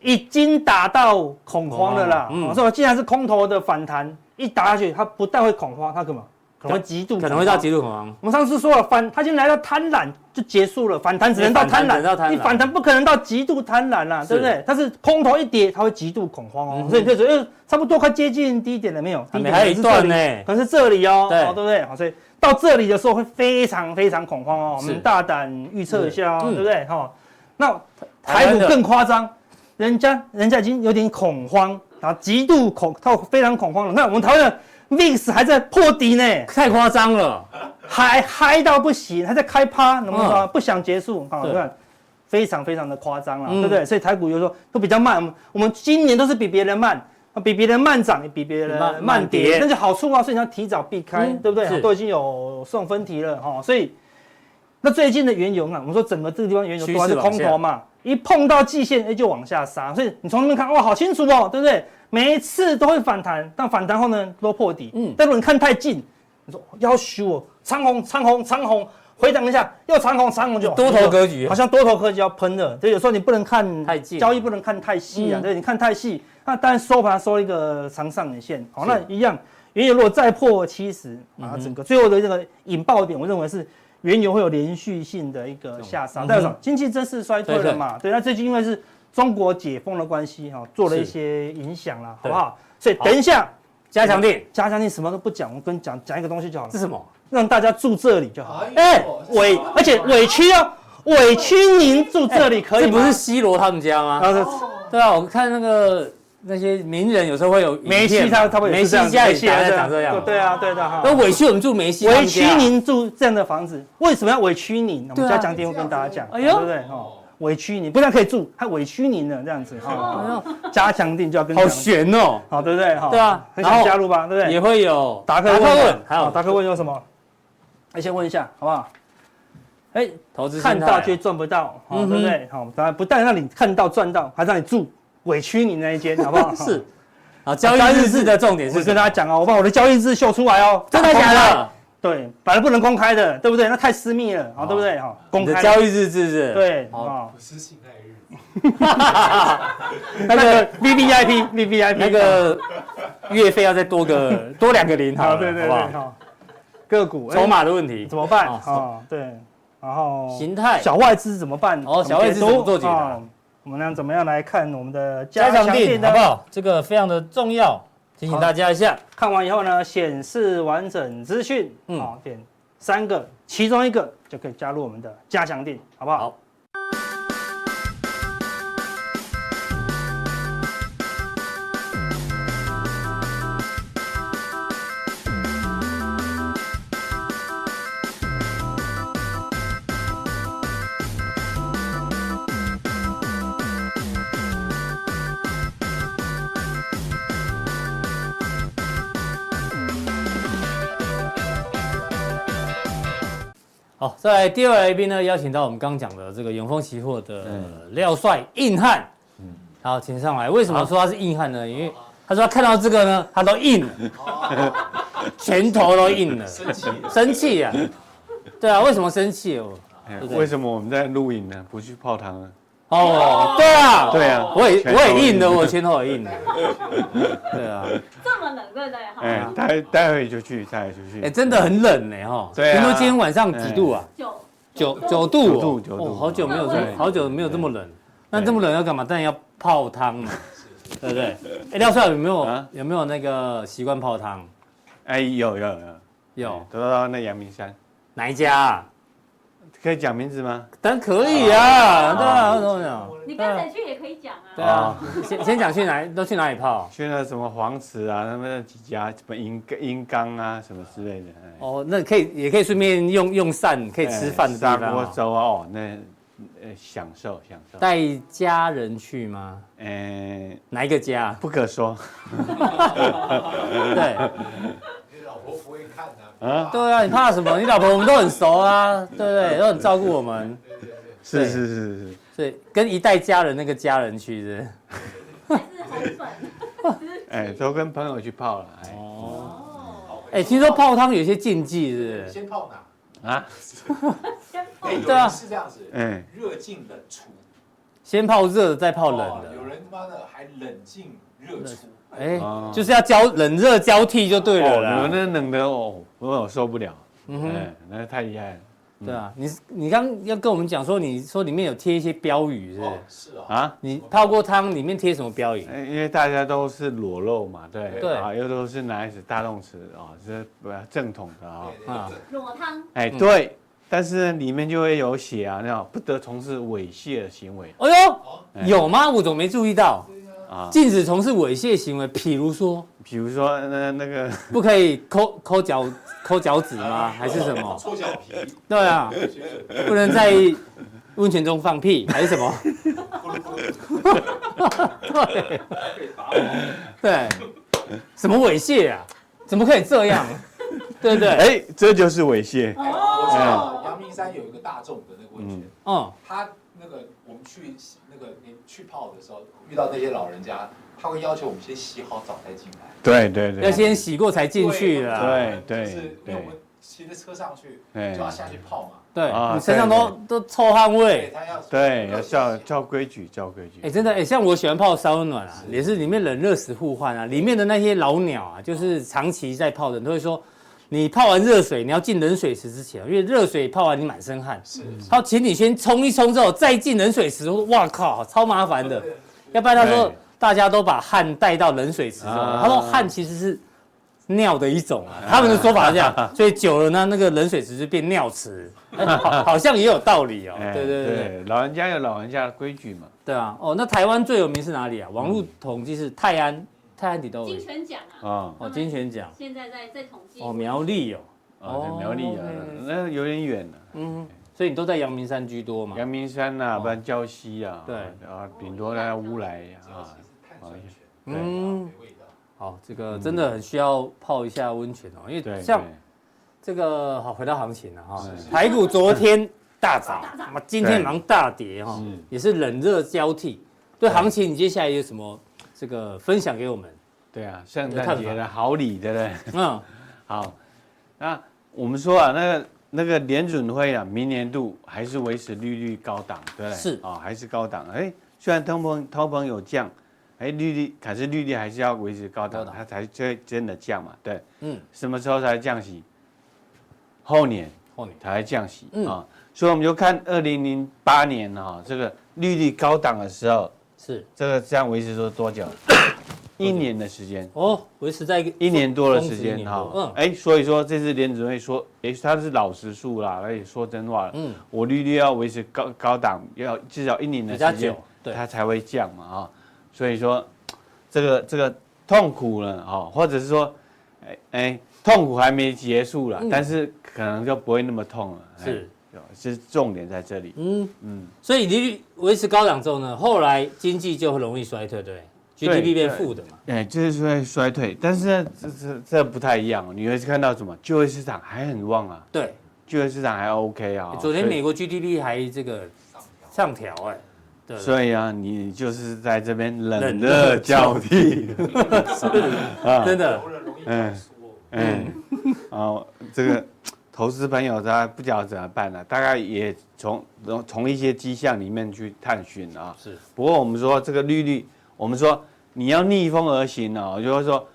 已经打到恐慌了啦。我说既然是空头的反弹，一打下去，它不但会恐慌，它干嘛？可能会极度，可能会到极度恐慌。我们上次说了，反它已经来到贪婪就结束了，反弹只能到贪婪，你反弹不可能到极度贪婪啦，对不对？但是空头一跌，它会极度恐慌哦，所以你可以说，哎，差不多快接近低点了没有？低点还有一段呢，可能是这里哦，对不对？好，所以到这里的时候会非常非常恐慌哦。我们大胆预测一下哦，对不对？哈，那台股更夸张，人家人家已经有点恐慌，然后极度恐，它非常恐慌了。那我们台湾。VIX 还在破底呢，太夸张了，还嗨到不行，还在开趴，能不能说不想结束？好，你看，非常非常的夸张了，对不对？所以台股有时候都比较慢，我们我们今年都是比别人慢，比别人慢涨，也比别人慢跌，那就好处啊，所以你要提早避开，对不对？都已经有送分题了哈，所以那最近的原油啊，我们说整个这个地方原油都还是空头嘛，一碰到季线，哎，就往下杀，所以你从那边看，哇，好清楚哦，对不对？每一次都会反弹，但反弹后呢，都破底。嗯，但如果你看太近，你说要修哦，长红长红长红，回档一下又长红长红就多头格局，好像多头格局要喷了。所以有时候你不能看太近，交易不能看太细啊。对，你看太细，那当然收盘收一个长上影线。好，那一样，原油如果再破七十啊，整个最后的这个引爆点，我认为是原油会有连续性的一个下杀。代表什么？经济正式衰退了嘛？对，那最近因为是。中国解封的关系哈，做了一些影响啦，好不好？所以等一下，加强力，加强力什么都不讲，我跟你讲讲一个东西就好了。是什么？让大家住这里就好。哎，委，而且委屈哦，委屈您住这里可以吗？这不是 C 罗他们家吗？对啊，我看那个那些名人有时候会有梅西，他他会梅西家里长长这样。对啊，对的哈。那委屈我们住梅西，委屈您住这样的房子，为什么要委屈您？我们加强錠会跟大家讲，对不对？哈。委屈您，不但可以住，还委屈您了，这样子哈。加强定就要跟好悬哦，好对不对？对啊，很想加入吧，对不对？也会有达克问，还有达克问有什么？哎，先问一下好不好？哎，投资看到却赚不到，对不对？好，当然不但让你看到赚到，还让你住委屈你那一间，好不好？是。啊，交易日志的重点是跟大家讲哦，我把我的交易日志秀出来哦，真的假的？对，本来不能公开的，对不对？那太私密了，啊，对不对？哈，公开交易日志是？对，好，啊，不是信赖日，那个 V V I P V V I P 那个月费要再多个 多两个零，好好，了，对对对，好不好？好，个股筹码的问题怎么办？哦啊，对，然后形态小外资怎么办？哦小外资怎么做解我们呢怎么样来看我们的加强定呢好不？好？这个非常的重要，提醒大家一下。看完以后呢，显示完整资讯，嗯好，点三个，其中一个就可以加入我们的加强定，好不好？好好，再来第二来宾呢，邀请到我们刚讲的这个永丰期货的廖帅硬汉，嗯好，请上来。为什么说他是硬汉呢？因为他说他看到这个呢，他都硬了，拳头都硬了，生气生气啊！对啊，为什么生气哦？为什么我们在录影呢？不去泡汤呢？哦，对啊，对啊我也我也硬的，我前头也硬的，对啊，这么冷，对不对？好哎，待待会就去，待会就去。哎，真的很冷呢哈。对啊听说今天晚上几度啊？九九九度哦，九度九度哦好久没有这么好久没有这么冷。那这么冷要干嘛？当然要泡汤嘛，对不对？哎，廖帅有没有啊有没有那个习惯泡汤？哎，有有有有都到那阳明山，哪一家啊？可以讲名字吗？当然可以啊，对啊，怎么讲？你跟谁去也可以讲啊。对啊，先先讲去哪都去哪里泡？去那什么黄池啊，那么几家什么银银缸啊什么之类的。哎哦，那可以也可以顺便用用膳，可以吃饭的地砂锅。粥啊，哦，那呃享受享受。带家人去吗？哎，哪一个家？不可说 对。你老婆不会看的啊？对啊，你怕什么？你老婆我们都很熟啊，对不对？都很照顾我们，是是是是，所以跟一代家人那个家人去是还是红粉。哎，都跟朋友去泡了，哎。哦，哦，哎，听说泡汤有些禁忌是是？先泡哪？啊，先泡对啊。是这样子，哎，热进冷出，先泡热的，再泡冷的。有。人他妈的还冷进热出，哎哦，就是要交冷热交替就对了啦。们。那冷的哦，我受不了，嗯哼，哎，那太厉害了。对啊，你你刚要跟我们讲说，你说里面有贴一些标语是不哦是？哦，啊！你泡过汤，里面贴什么标语？哎因为大家都是裸露嘛，对。对。啊，又都是男孩子大动词啊，是不正统的啊，啊。对裸汤，哎对，但是呢里面就会有写啊，那种不得从事猥亵的行为。哎呦，有吗？我怎么没注意到？啊，禁止从事猥亵行为，比如说比如说那那个 不可以抠抠脚抠脚趾吗？还是什么？搓脚皮，对啊，不能在温泉中放屁，还是什么？对对，什么猥亵啊？怎么可以这样？对不对？哎，这就是猥亵，我知道阳明山有一个大众的那个温泉，嗯，他那个我们去那个你去泡的时候，遇到那些老人家，他会要求我们先洗好澡再进来。对对对，要先洗过才进去的啊。对对就是因为对我们骑着车上去，哎就要下去泡嘛。对啊你身上都都臭汗，味。他要对，要照先洗照规矩，照规矩哎，。真的哎，像我喜欢泡烧温暖啊，也是里面冷热水互换啊。里面的那些老鸟啊，就是长期在泡的，都会说，你泡完热水，你要进冷水池之前，因为热水泡完你满身汗，是他请你先冲一冲之后再进冷水池。哇靠，超麻烦的。要不然他说大家都把汗带到冷水池中，啊他说汗其实是尿的一种啊，他们的说法是这样，所以久了呢，那个冷水池就变尿池，哎好好像也有道理哦。哎对对对对对，老人家有老人家的规矩嘛。对啊，哦，那台湾最有名是哪里啊？网络统计是泰安，泰安底都有金泉奖啊，啊。哦，金泉奖。现在在在统计。哦，苗栗哦，啊，对苗栗啊哦，那有点远了。嗯，所以你都在阳明山居多嘛？阳明山呐，不然礁溪啊，对。啊，顶多在乌来啊，嗯。好，这个真的很需要泡一下温泉哦，因对，为像对这个好回到行情了哈。排骨，昨天大涨，那么今天忙大跌哈，也是冷热交替。对。行情，你接下来有什么这个分享给我们？对啊，圣诞节的好礼，对不对？嗯，好，那我们说啊，那个那个联准会啊，明年度还是维持利率高档，对不对？是啊、哦，还是高档。哎，虽然通膨通膨有降，哎，利率可是利率还是要维持高档，它才真真的降嘛，对。嗯。什么时候才降息？后年，后年才会降息啊、嗯哦。所以我们就看二零零八年啊、哦，这个利率高档的时候，是。这个这样维持说 多久？一年的时间。哦，维持在一个一年多的时间哈，嗯，哎，所以说这次联准会说，哎，他是老实数啦，而且说真话了，嗯，我利率要维持高高档，要至少一年的时间，对，它才会降嘛，哈，所以说这个这个痛苦了，哈，或者是说，哎哎，痛苦还没结束了，但是可能就不会那么痛了，是，是重点在这里，嗯嗯，所以利率维持高档之后呢，后来经济就会容易衰退，对。GDP 变负的嘛？哎，就是说衰退，但是呢，这这这不太一样。你会看到什么？就业市场还很旺啊。对，就业市场还 OK 啊。昨天美国 GDP 还这个上调哎。对。所以啊，你就是在这边冷热交替。啊，真的。嗯嗯。啊，这个投资朋友他不知道怎么办呢？大概也从从一些迹象里面去探寻啊。是。不过我们说这个利率。我们说你要逆风而行哦，就是说，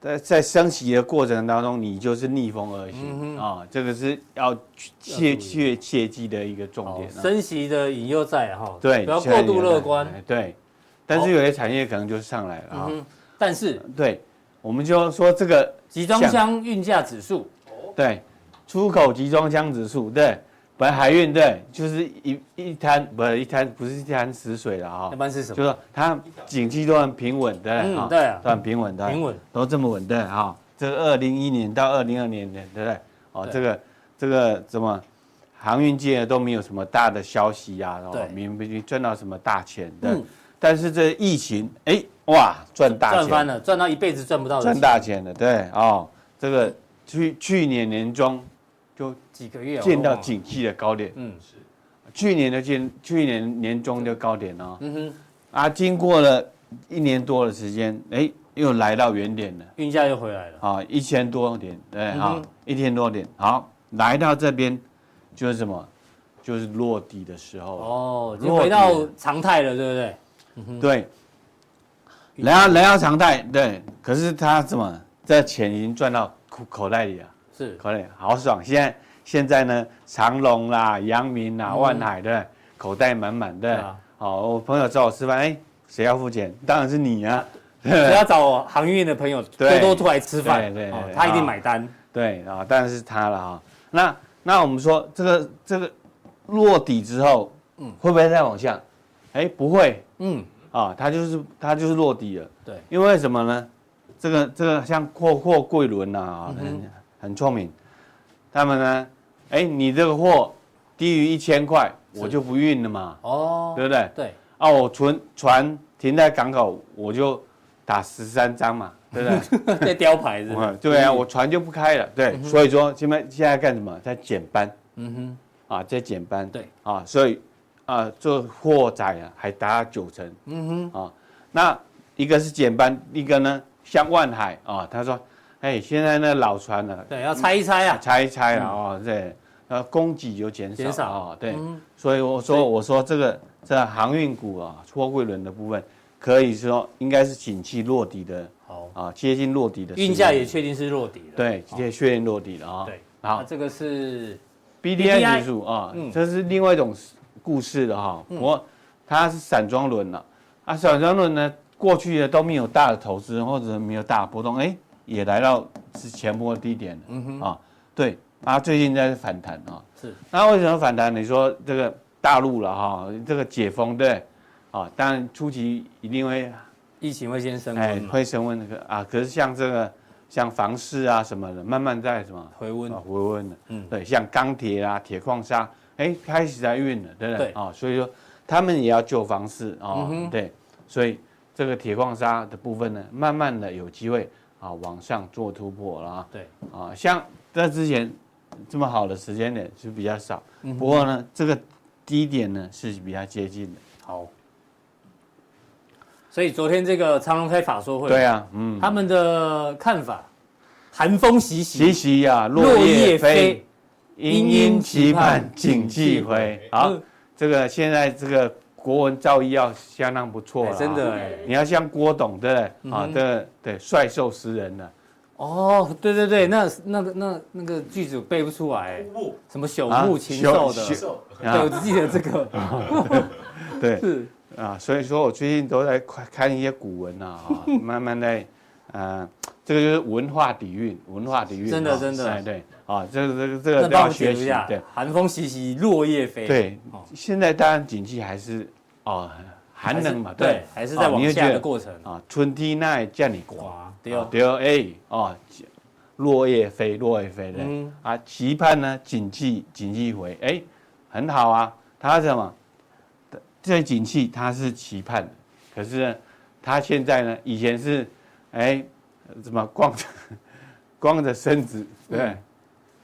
在在升息的过程当中，你就是逆风而行啊，这个是要切切切记的一个重点。升息的引诱在哈，对，不要过度乐观。对，但是有些产业可能就上来了啊。但是，对，我们就说这个集装箱运价指数，对，出口集装箱指数，对。本来海运对，就是一一滩不是一滩，不是一滩死水了哈。一般是什么？就是说它景气都很平稳，对，嗯，对啊，都很平稳，的，平稳都这么稳，对哈。这个二零一一年到二零二年的，对不对？哦，这个这个怎么航运界都没有什么大的消息呀？对，明明赚到什么大钱，对。但是这疫情，哎，哇，赚大钱，赚翻了，赚到一辈子赚不到的赚大钱了，对哦。这个去去年年中。就几个月见到景气的高点，嗯，是，去年的见去年年中的高点哦，嗯哼，啊，经过了一年多的时间，哎，又来到原点了，运价又回来了，啊，一千多点，对，啊，一千多点，好，来到这边就是什么，就是落底的时候，哦，就回到常态了，对不对？嗯哼，对，来到来到常态，对，可是他怎么？这钱已经赚到口口袋里了。是，可能好爽。现在现在呢，长隆啦、阳明啦、万海的口袋满满的。好，我朋友找我吃饭，哎，谁要付钱？当然是你啊！只要找航运的朋友 多多出来吃饭，对对，他一定买单。对啊，当然是他了哈。那那我们说这个这个落底之后，嗯，会不会再往下？哎，不会，嗯，啊，他就是他就是落底了。对，因为什么呢？这个这个像货货柜轮呐啊。很聪明，他们呢？哎，你这个货低于一千块，我就不运了嘛。哦，对不对？对。啊，我船船停在港口，我就打十三张嘛，对不对？在雕牌子。对啊，我船就不开了。对，所以说现在现在干什么？在减班。嗯哼。啊，在减班。对。啊，所以啊，这货载啊还达九成。嗯哼。啊，那一个是减班，一个呢，像万海啊，他说。哎，现在那老船呢？对，要拆一拆啊，拆一拆了哦，对，呃，供给就减少，啊，对，所以我说，我说这个这航运股啊，货柜轮的部分，可以说应该是景气落底的，好啊，接近落底的，运价也确定是落底了，对，也确定落底了啊，对，好，这个是。B D I 指数啊，这是另外一种故事的哈，我它是散装轮了，啊，散装轮呢，过去的都没有大的投资或者没有大波动，哎。也来到是前波低点了，嗯哼啊，对啊，最近在反弹啊，是，那为什么反弹？你说这个大陆了哈，这个解封对，啊，当然初期一定会疫情会先升温，哎，会升温那个啊，可是像这个像房市啊什么的，慢慢在什么回温啊，回温了，嗯，对，像钢铁啊、铁矿砂，哎，开始在运了，对不对？啊，所以说他们也要救房市啊，对，所以这个铁矿砂的部分呢，慢慢的有机会。啊，往上做突破了啊！对啊，像在之前这么好的时间点是比较少，嗯、不过呢，这个低点呢是比较接近的。好，所以昨天这个长隆开法说会，对啊，嗯，他们的看法寒风习习，习习呀，落叶飞，殷殷期盼景气回。好，这个现在这个国文造诣要相当不错了，真的哎。你要像郭董对不对？啊，对对，帅兽诗人了。哦，对对对，那那个那那个句子背不出来，什么朽木禽兽的，对，我只记得这个。对，是。啊，所以说我最近都在看一些古文啊，慢慢在，呃，这个就是文化底蕴，文化底蕴，真的真的，哎对，啊，这个这个这个都要学习，对，寒风习习，落叶飞，对，现在当然景气还是哦寒冷嘛，对，还是在往下的过程。啊，春天那叫你刮，对对哎哦，落叶飞，落叶飞的，啊，期盼呢景气景气回，哎，很好啊，他什么？这景气他是期盼的，可是呢，他现在呢，以前是，哎，怎么光着 光着身子，对，哎、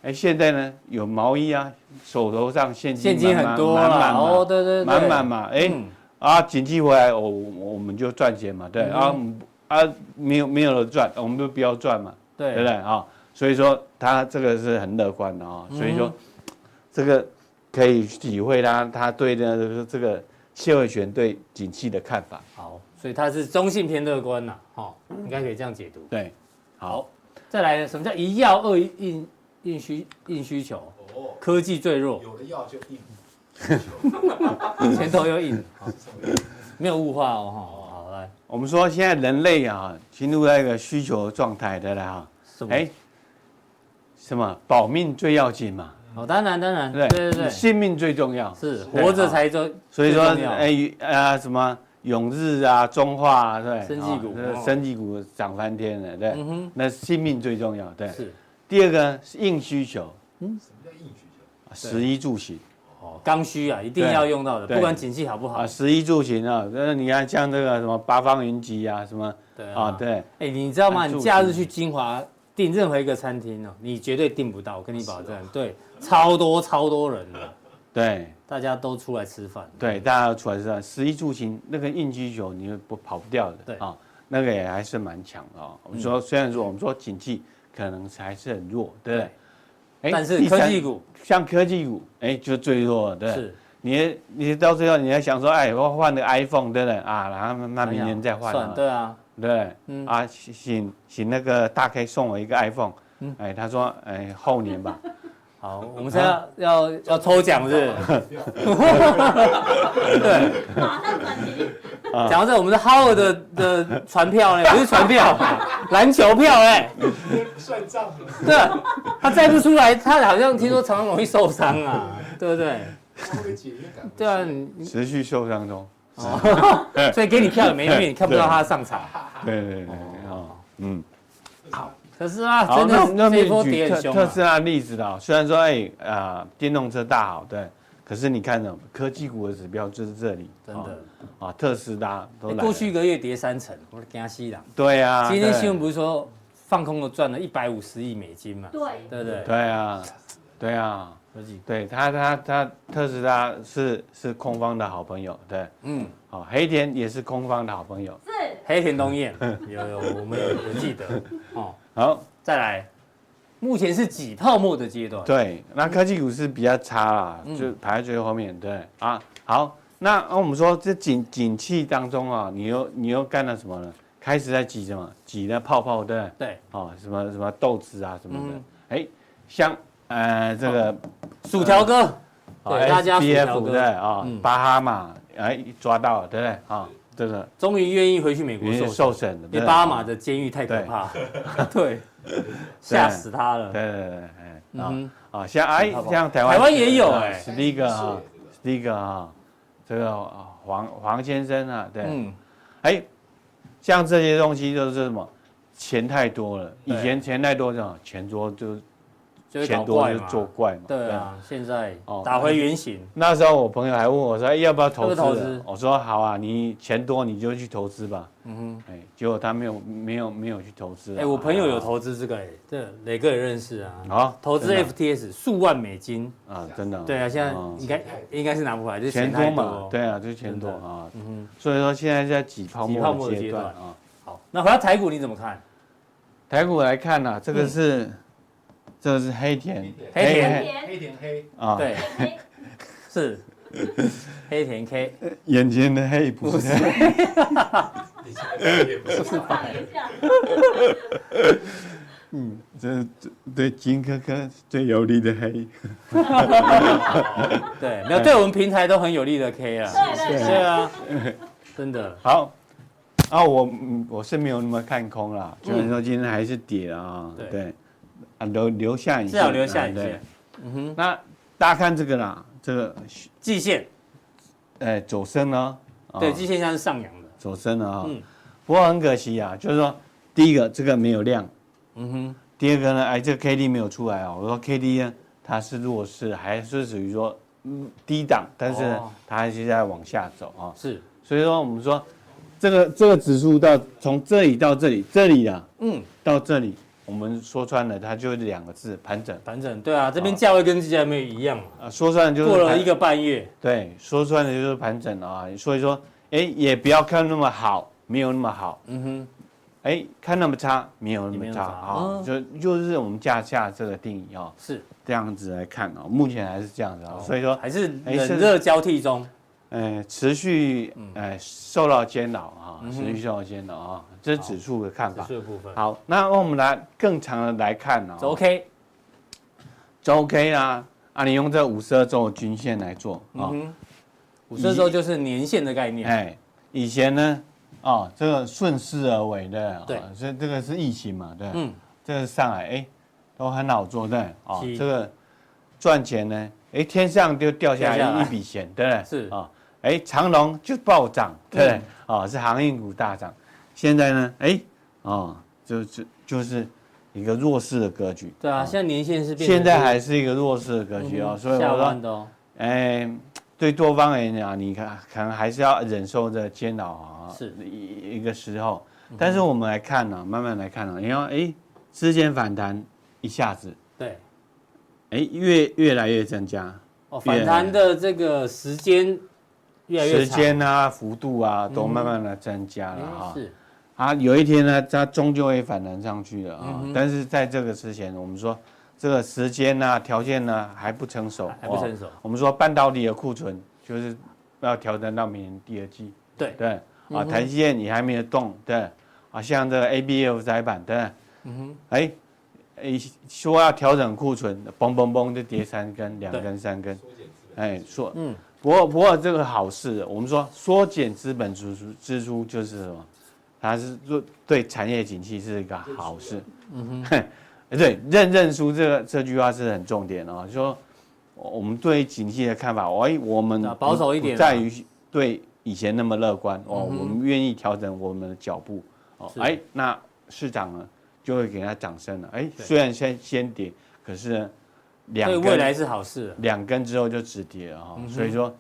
嗯，现在呢有毛衣啊，手头上现金现金很多满满哦，对对对，满满嘛，哎，嗯、啊，景气回来，我我们就赚钱嘛，对，嗯、啊啊，没有没有了赚，我们就不要赚嘛，对，对不对啊？所以说他这个是很乐观的啊，所以说、嗯、这个可以体会他他对的这个。谢伟全对景气的看法，好，所以他是中性偏乐观呐，哈，应该可以这样解读。对，好，再来，什么叫一药二硬硬需硬需求？哦，科技最弱，有了药就硬，前头有影，没有物化哦，哈，好来，我们说现在人类啊进入那个需求状态的了哈，哎，什么？保命最要紧嘛？哦，当然当然，对对？对，性命最重要，是活着才重，所以说，哎啊什么？永日啊，中化啊，对，生技股，生技股涨翻天了，对，那性命最重要，对。是。第二个是硬需求，嗯，什么叫硬需求？食衣住行，哦，刚需啊，一定要用到的，不管景气好不好。啊，食衣住行啊，那你看像这个什么八方云集啊，什么，对啊，对。哎，你知道吗？你假日去金华订任何一个餐厅哦，你绝对订不到，我跟你保证，对。超多超多人的，对，大家都出来吃饭，对，大家都出来吃饭，食衣住行那个硬需求你不跑不掉的，对啊，那个也还是蛮强的啊。我们说虽然说我们说景气可能还是很弱，对不对？哎，但是科技股。像科技股，哎，就最弱了，对。是，你你到最后你还想说，哎，我换个 iPhone，对不对？啊？然后那明年再换，对啊，对，嗯。啊，请请那个大 K 送我一个 iPhone，哎，他说，哎，后年吧。好，我们现在要要抽奖是？对，马上转题。讲到这，我们的 Howard 的的船票呢？不是船票，篮球票哎。算账。对，他再不出来，他好像听说常常容易受伤啊，对不对？对啊，你持续受伤中。所以给你票也没用，你看不到他上场。对对对，哦嗯。好。可是啊真的那那波跌很凶。特斯拉例子的，虽然说哎啊电动车大好，对，可是你看呢，科技股的指标就是这里，真的。啊，特斯拉都过去一个月跌三成，我的惊死了。对啊，今天新闻不是说放空了赚了一百五十亿美金嘛？对，对对？对啊，对啊，对他他他特斯拉是是空方的好朋友，对，嗯，好，黑田也是空方的好朋友，是。黑田东彦，有有我们有有记得。哦。好，再来，目前是挤泡沫的阶段。对，那科技股是比较差啦，嗯、就排在最后面。对啊，好，那那我们说这景景气当中啊，你又你又干了什么呢？开始在挤什么？挤那泡泡，对对？对，哦，什么什么豆子啊什么的。哎、嗯，像呃这个薯条哥，对大家薯条哥对啊，巴哈马哎抓到了，对不对啊？这个终于愿意回去美国受受审了，因为巴哈马的监狱太可怕，对，吓死他了。对对对，哎，啊啊，像哎像台湾台湾也有哎，是第一个啊，第一个啊，这个黄黄先生啊，对，嗯，哎，像这些东西就是什么？钱太多了，以前钱太多，这种钱多就。钱多就作怪嘛。对啊，现在打回原形。那时候我朋友还问我说：“要不要投资？”我说：“好啊，你钱多你就去投资吧。”嗯哼，哎，结果他没有没有没有去投资。哎，我朋友有投资这个，哎，这磊哥也认识啊。好，投资 FTS 数万美金啊，真的。对啊，现在应该应该是拿不回来，就钱多嘛。对啊，就钱多啊。嗯哼，所以说现在在挤泡沫的阶段啊。好，那回到台股你怎么看？台股来看呢，这个是这个是黑田，黑田。黑田。黑啊，对，是。黑田 K，眼前的黑不是。黑，不是。嗯，这这对金科科最有利的黑，对，没有对我们平台都很有利的 K 啊，对对对啊，真的。好。啊，我我是没有那么看空啦，就是说今天还是跌啊，对，啊留留下影线，至少留下影线。嗯哼，那大家看这个啦，这个季线，哎，走升呢，对，季线现在是上扬的，走升了啊。嗯，不过很可惜啊，就是说第一个这个没有量，嗯哼，第二个呢，哎，这个 K D 没有出来啊。我说 K D 呢，它是弱势，还是属于说嗯低档，但是它还是在往下走啊。是，所以说我们说。这个这个指数到从这里到这里，这里啊，嗯，到这里，我们说穿了，它就是两个字，盘整。盘整，对啊，这边价位跟之前没有一样啊，说穿了就是过了一个半月，对，说穿了就是盘整啊，所以说，哎，也不要看那么好，没有那么好，嗯哼，哎，看那么差，没有那么差啊，就就是我们价下这个定义啊，是。这样子来看啊，目前还是这样子啊，所以说还是冷热交替中。呃，持续呃受到煎熬啊，持续受到煎熬啊，这是指数的看法。指数的部分。好，那我们来更长的来看呢。周 K，周 K 啊，啊，你用这五十二周的均线来做啊。五十二周就是年线的概念。哎，以前呢，哦，这个顺势而为的，对，所以这个是疫情嘛，对，嗯，这个上海哎，都很好做的啊，这个赚钱呢，哎，天上就掉下来一笔钱，对不对？是啊。哎，长龙就暴涨，对，哦，是航运股大涨。现在呢，哎，哦，就是就是一个弱势的格局。对啊，现在年限是变。现在还是一个弱势的格局哦，所以我说，哎，对多方而言啊，你看可能还是要忍受这煎熬啊，是一一个时候。但是我们来看呢，慢慢来看呢，你看，哎，之前反弹一下子，对，哎，越越来越增加。哦，反弹的这个时间。时间啊，幅度啊，都慢慢的增加了哈。是，啊，有一天呢，它终究会反弹上去的啊。但是在这个之前，我们说这个时间啊，条件呢还不成熟，还不成熟。我们说半导体的库存就是要调整到明年第二季。对。对，啊，台积电你还没有动，对，啊，像这个 ABF 窄板，对，嗯哼，哎，哎，说要调整库存，嘣嘣嘣就跌三根、两根、三根，哎，说，嗯。不过，不过这个好事，我们说缩减资本支出，支出就是什么？它是做对产业景气是一个好事。嗯哼，对，认认输这个这句话是很重点哦。就说我们对景气的看法，哎，我们保守一点，在于对以前那么乐观哦。我们愿意调整我们的脚步哦。哎，那市场呢就会给他掌声了。哎，虽然先先跌，可是呢。两根未来是好事，两根之后就止跌了哈，嗯、所以说，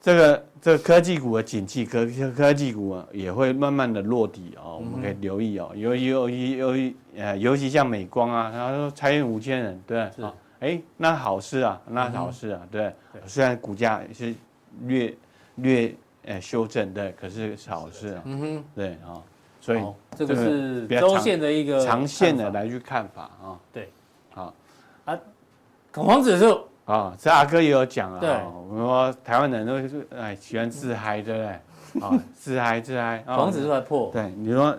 这个这个科技股的景气，科科技股啊也会慢慢的落底哦，我们可以留意哦，有有有有呃，尤其像美光啊，他说裁员五千人，对，是。啊，哎，那好事啊，那好事啊，对，对？虽然股价是略略呃修正，对，可是是好事啊，嗯哼，对啊，所以这个是周线的一个长线的来去看法啊，对。啊，恐慌指数啊，这阿哥也有讲啊。对，我们说台湾人都是哎喜欢自嗨，对不对？啊，自嗨自嗨。恐慌指数还破。对，你说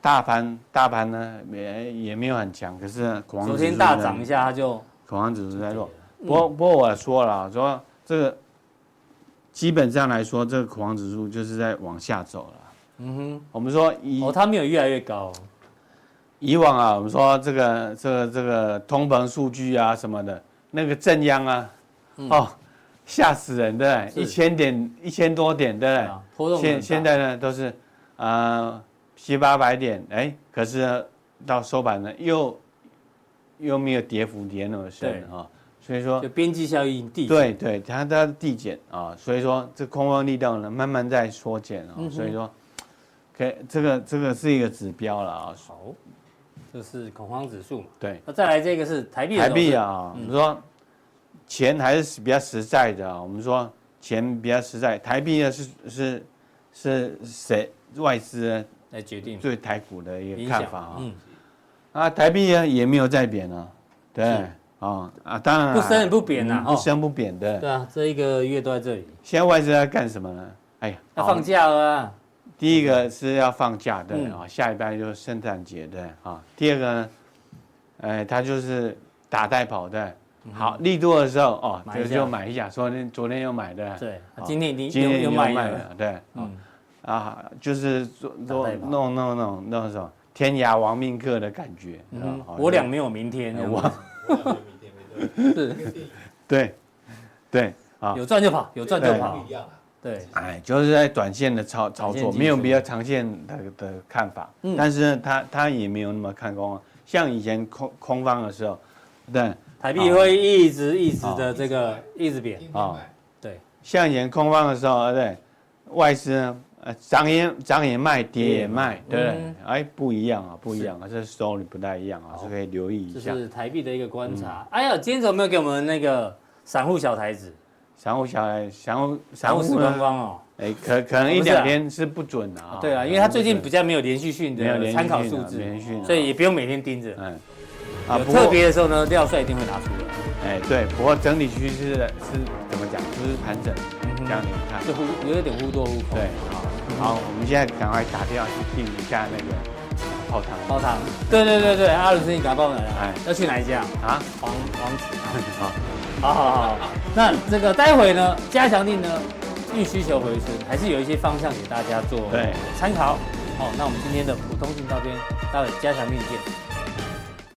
大盘大盘呢也也没有很强，可是恐慌指数昨天大涨一下，它就恐慌指数在弱。不过不过我说了，说这个基本上来说，这个恐慌指数就是在往下走了。嗯哼，我们说以哦，它没有越来越高。以往啊，我们说这个这个这个通膨数据啊什么的，那个震央啊，哦，吓死人，的？一千点一千多点，对不对？现现在呢都是啊七八百点，哎，可是到收盘呢又又没有跌幅跌那么深啊，所以说就边际效应递减，对对，它它递减啊，所以说这空方力量呢慢慢在缩减啊，所以说，可以这个这个是一个指标了啊，好。这是恐慌指数嘛？对，那再来这个是台币。台币啊，我们说钱还是比较实在的啊。我们说钱比较实在，台币呢是是是谁外资来决定对台股的一个看法啊。嗯，啊，台币呢也没有再贬了，对啊啊，当然不升也不贬呐，不升不贬的。对啊，这一个月都在这里。现在外资在干什么呢？哎呀，要放假了。第一个是要放假的啊，下一班就是圣诞节的啊。第二个呢，哎，他就是打带跑的。好，力度的时候哦，就就买一下。昨天昨天又买的，对，今天已经今天又买了，对，嗯。啊，就是做做弄弄弄弄什么天涯亡命客的感觉。嗯，我俩没有明天，我。是，对，对啊，有赚就跑，有赚就跑。对，哎，就是在短线的操操作，没有比较长线的的看法。嗯，但是呢，他他也没有那么看空啊，像以前空空方的时候，对。台币会一直一直的这个一直贬啊，对，像以前空方的时候，对，外资呢，呃，涨也涨也卖，跌也卖，对不对？哎，不一样啊，不一样啊，这 story 不太一样啊，是可以留意一下。这是台币的一个观察。哎呀，今天怎么没有给我们那个散户小台子？散户小台，散户散户死光光哦。哎，可可能一两天是不准的啊。对啊，因为他最近比较没有连续性的参考数字，所以也不用每天盯着。嗯。啊，特别的时候呢，廖帅一定会拿出来。哎，对，不过整体趋势是怎么讲？就是盘整，这样你们看，就忽有一点忽多忽空。对，好，好，我们现在赶快打电话去订一下那个泡汤。泡汤。对对对对，阿伦斯，你赶快帮我来。哎，要去哪一家啊？黄黄子。好，好好好。那这个待会呢，加强力呢，预需求回升，还是有一些方向给大家做参考。好，那我们今天的普通錠到这边，待会加强力见。